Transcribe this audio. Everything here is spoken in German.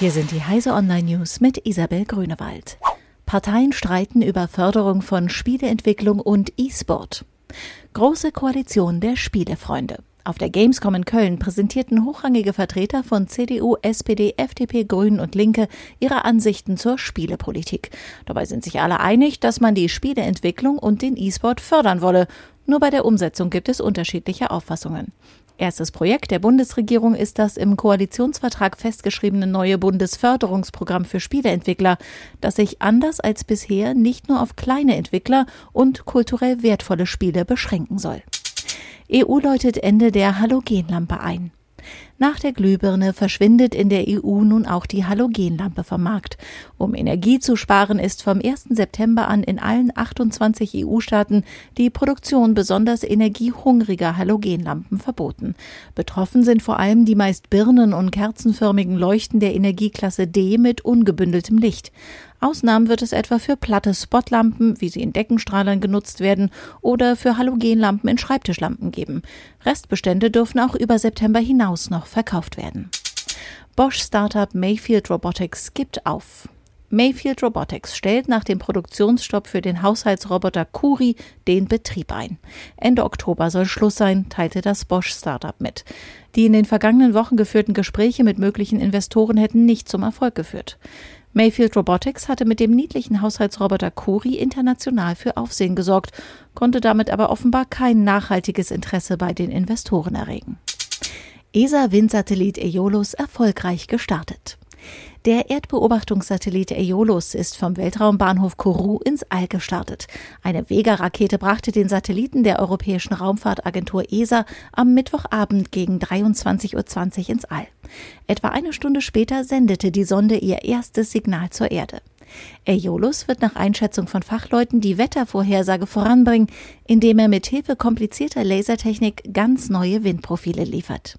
Hier sind die Heise Online News mit Isabel Grünewald. Parteien streiten über Förderung von Spieleentwicklung und E-Sport. Große Koalition der Spielefreunde. Auf der Gamescom in Köln präsentierten hochrangige Vertreter von CDU, SPD, FDP, Grünen und Linke ihre Ansichten zur Spielepolitik. Dabei sind sich alle einig, dass man die Spieleentwicklung und den E-Sport fördern wolle. Nur bei der Umsetzung gibt es unterschiedliche Auffassungen. Erstes Projekt der Bundesregierung ist das im Koalitionsvertrag festgeschriebene neue Bundesförderungsprogramm für Spieleentwickler, das sich anders als bisher nicht nur auf kleine Entwickler und kulturell wertvolle Spiele beschränken soll. EU läutet Ende der Halogenlampe ein. Nach der Glühbirne verschwindet in der EU nun auch die Halogenlampe vom Markt. Um Energie zu sparen, ist vom 1. September an in allen 28 EU-Staaten die Produktion besonders energiehungriger Halogenlampen verboten. Betroffen sind vor allem die meist birnen- und kerzenförmigen Leuchten der Energieklasse D mit ungebündeltem Licht. Ausnahmen wird es etwa für platte Spotlampen, wie sie in Deckenstrahlern genutzt werden, oder für Halogenlampen in Schreibtischlampen geben. Restbestände dürfen auch über September hinaus noch verkauft werden. Bosch Startup Mayfield Robotics gibt auf. Mayfield Robotics stellt nach dem Produktionsstopp für den Haushaltsroboter Kuri den Betrieb ein. Ende Oktober soll Schluss sein, teilte das Bosch Startup mit. Die in den vergangenen Wochen geführten Gespräche mit möglichen Investoren hätten nicht zum Erfolg geführt. Mayfield Robotics hatte mit dem niedlichen Haushaltsroboter Kuri international für Aufsehen gesorgt, konnte damit aber offenbar kein nachhaltiges Interesse bei den Investoren erregen. ESA-Windsatellit Aeolus erfolgreich gestartet. Der Erdbeobachtungssatellit Aeolus ist vom Weltraumbahnhof Kourou ins All gestartet. Eine Vega-Rakete brachte den Satelliten der Europäischen Raumfahrtagentur ESA am Mittwochabend gegen 23.20 Uhr ins All. Etwa eine Stunde später sendete die Sonde ihr erstes Signal zur Erde. Aeolus wird nach Einschätzung von Fachleuten die Wettervorhersage voranbringen, indem er mit Hilfe komplizierter Lasertechnik ganz neue Windprofile liefert.